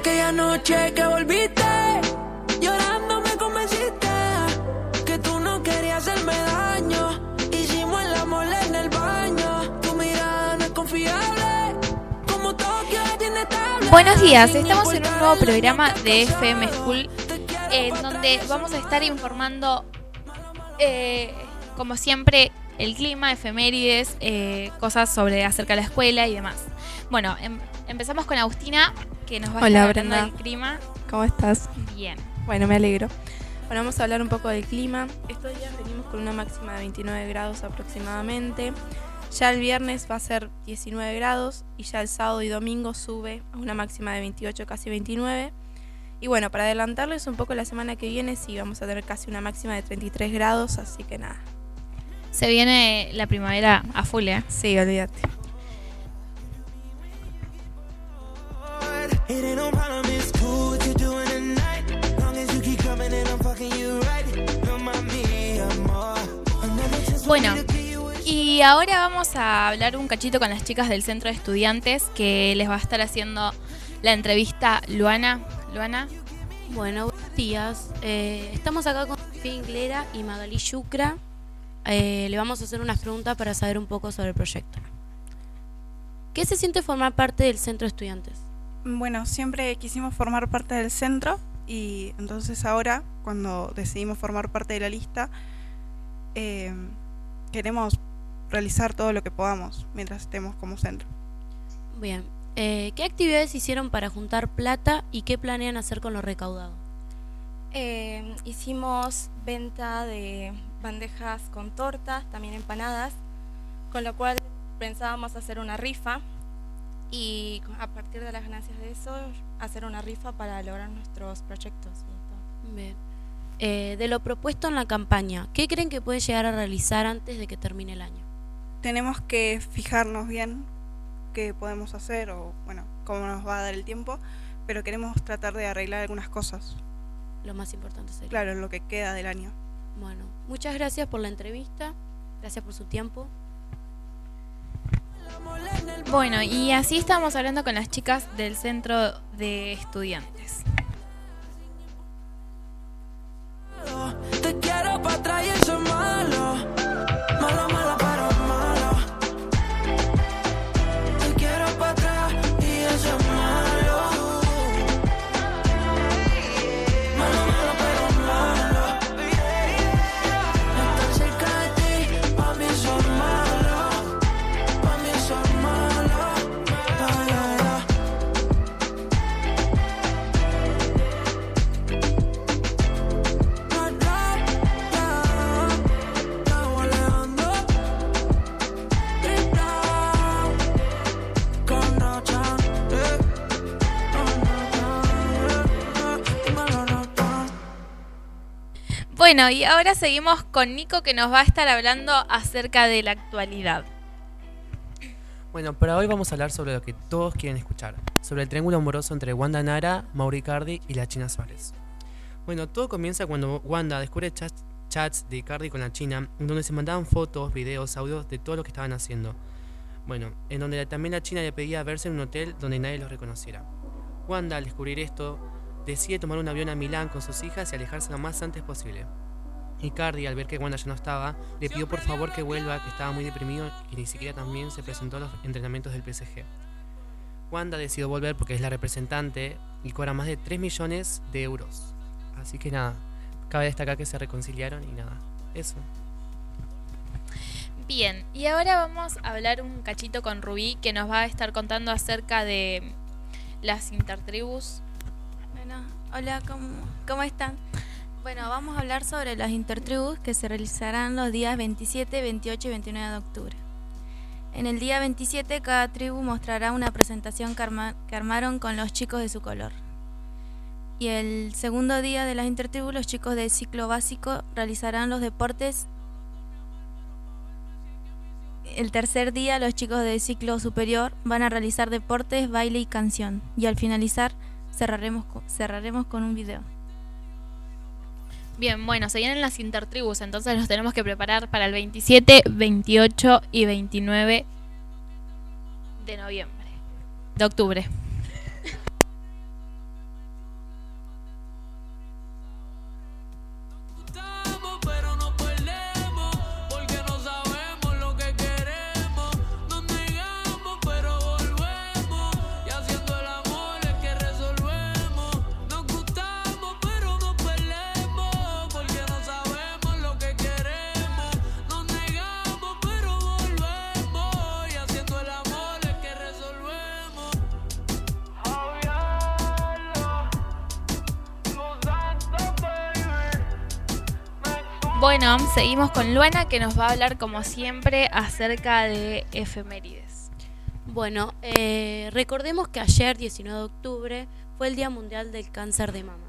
Aquella noche que volviste, llorando me convenciste que tú no querías hacerme daño. Hicimos el amor en el baño. Tu mirada no es confiable. Como Tokio tiene tablet. Buenos días, estamos en un nuevo programa de FM School en donde vamos a estar informando, eh, como siempre, el clima, efemérides, eh, cosas sobre acerca de la escuela y demás. Bueno, em- empezamos con Agustina, que nos va a Hola, estar hablando Brenda. del clima. ¿Cómo estás? Bien. Bueno, me alegro. Bueno, vamos a hablar un poco del clima. Estos días venimos con una máxima de 29 grados aproximadamente. Ya el viernes va a ser 19 grados y ya el sábado y domingo sube a una máxima de 28, casi 29. Y bueno, para adelantarles un poco la semana que viene, sí, vamos a tener casi una máxima de 33 grados, así que nada. Se viene la primavera a full, ¿eh? Sí, olvídate. Bueno, y ahora vamos a hablar un cachito con las chicas del centro de estudiantes que les va a estar haciendo la entrevista Luana. Luana, Bueno, buenos días. Eh, estamos acá con Sofía Inglera y Magali Yucra. Eh, le vamos a hacer unas preguntas para saber un poco sobre el proyecto. ¿Qué se siente formar parte del centro de estudiantes? Bueno, siempre quisimos formar parte del centro y entonces ahora, cuando decidimos formar parte de la lista, eh, queremos realizar todo lo que podamos mientras estemos como centro. Bien. Eh, ¿Qué actividades hicieron para juntar plata y qué planean hacer con lo recaudado? Eh, hicimos venta de bandejas con tortas, también empanadas, con lo cual pensábamos hacer una rifa y a partir de las ganancias de eso hacer una rifa para lograr nuestros proyectos. y todo. Bien. Eh, de lo propuesto en la campaña, ¿qué creen que pueden llegar a realizar antes de que termine el año? Tenemos que fijarnos bien qué podemos hacer o, bueno, cómo nos va a dar el tiempo, pero queremos tratar de arreglar algunas cosas. Lo más importante sería. Claro, lo que queda del año. Bueno, muchas gracias por la entrevista. Gracias por su tiempo. Bueno, y así estamos hablando con las chicas del centro de estudiantes. Bueno, y ahora seguimos con Nico que nos va a estar hablando acerca de la actualidad. Bueno, para hoy vamos a hablar sobre lo que todos quieren escuchar, sobre el triángulo amoroso entre Wanda Nara, Mauri Cardi y la China Suárez. Bueno, todo comienza cuando Wanda descubre chats, de Cardi con la China, en donde se mandaban fotos, videos, audios de todo lo que estaban haciendo. Bueno, en donde también la China le pedía verse en un hotel donde nadie los reconociera. Wanda, al descubrir esto, decide tomar un avión a Milán con sus hijas y alejarse lo más antes posible. Y Cardi, al ver que Wanda ya no estaba, le pidió por favor que vuelva, que estaba muy deprimido y ni siquiera también se presentó a los entrenamientos del PSG. Wanda decidió volver porque es la representante y cobra más de 3 millones de euros. Así que nada, cabe destacar que se reconciliaron y nada, eso. Bien, y ahora vamos a hablar un cachito con Rubí que nos va a estar contando acerca de las intertribus. Bueno, hola, ¿cómo, cómo están? Bueno, vamos a hablar sobre las intertribus que se realizarán los días 27, 28 y 29 de octubre. En el día 27 cada tribu mostrará una presentación que, arma- que armaron con los chicos de su color. Y el segundo día de las intertribus los chicos del ciclo básico realizarán los deportes. El tercer día los chicos del ciclo superior van a realizar deportes, baile y canción. Y al finalizar cerraremos, cerraremos con un video. Bien, bueno, se vienen las intertribus, entonces los tenemos que preparar para el 27, 28 y 29 de noviembre. De octubre. Bueno, seguimos con Luana que nos va a hablar como siempre acerca de efemérides. Bueno, eh, recordemos que ayer, 19 de octubre, fue el Día Mundial del Cáncer de Mama.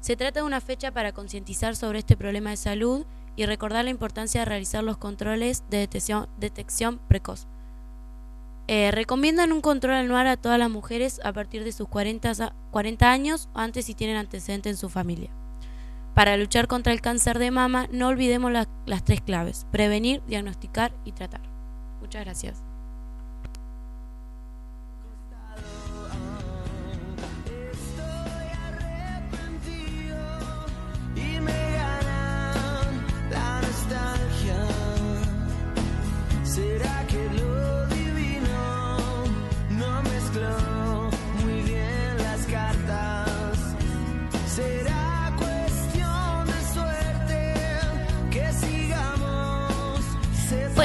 Se trata de una fecha para concientizar sobre este problema de salud y recordar la importancia de realizar los controles de detección, precoz. Eh, recomiendan un control anual a todas las mujeres a partir de sus 40, 40 años o antes si tienen antecedentes en su familia. Para luchar contra el cáncer de mama, no olvidemos la- las tres claves, prevenir, diagnosticar y tratar. Muchas gracias.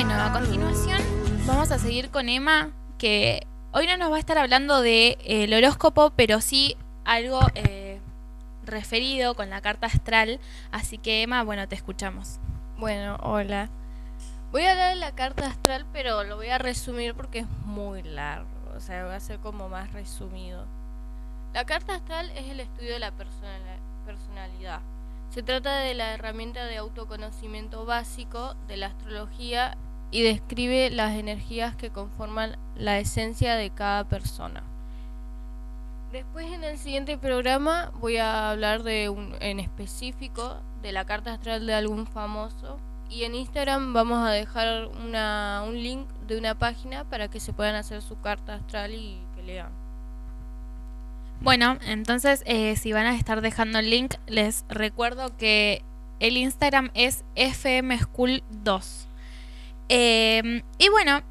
A continuación vamos a seguir con Emma, que hoy no nos va a estar hablando del de, eh, el horóscopo, pero sí algo eh, referido con la carta astral. Así que Emma, bueno, te escuchamos. Bueno, hola. Voy a hablar de la carta astral, pero lo voy a resumir porque es muy largo. O sea, va a ser como más resumido. La carta astral es el estudio de la persona- personalidad. Se trata de la herramienta de autoconocimiento básico de la astrología y describe las energías que conforman la esencia de cada persona. Después en el siguiente programa voy a hablar de en específico de la carta astral de algún famoso y en Instagram vamos a dejar un link de una página para que se puedan hacer su carta astral y que lean. Bueno, entonces eh, si van a estar dejando el link, les recuerdo que el Instagram es fmschool2. Eh, y bueno,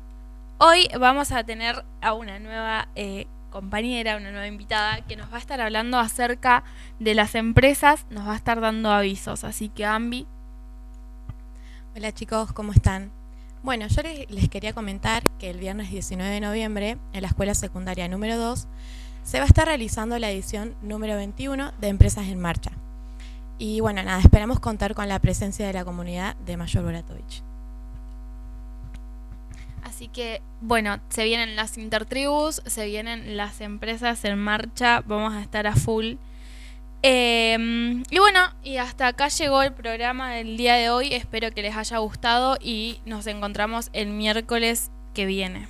hoy vamos a tener a una nueva eh, compañera, una nueva invitada que nos va a estar hablando acerca de las empresas, nos va a estar dando avisos. Así que Ambi, Hola chicos, ¿cómo están? Bueno, yo les, les quería comentar que el viernes 19 de noviembre, en la escuela secundaria número 2, se va a estar realizando la edición número 21 de Empresas en Marcha. Y bueno, nada, esperamos contar con la presencia de la comunidad de Mayor Boratovich. Así que, bueno, se vienen las intertribus, se vienen las empresas en marcha, vamos a estar a full. Eh, y bueno, y hasta acá llegó el programa del día de hoy, espero que les haya gustado y nos encontramos el miércoles que viene.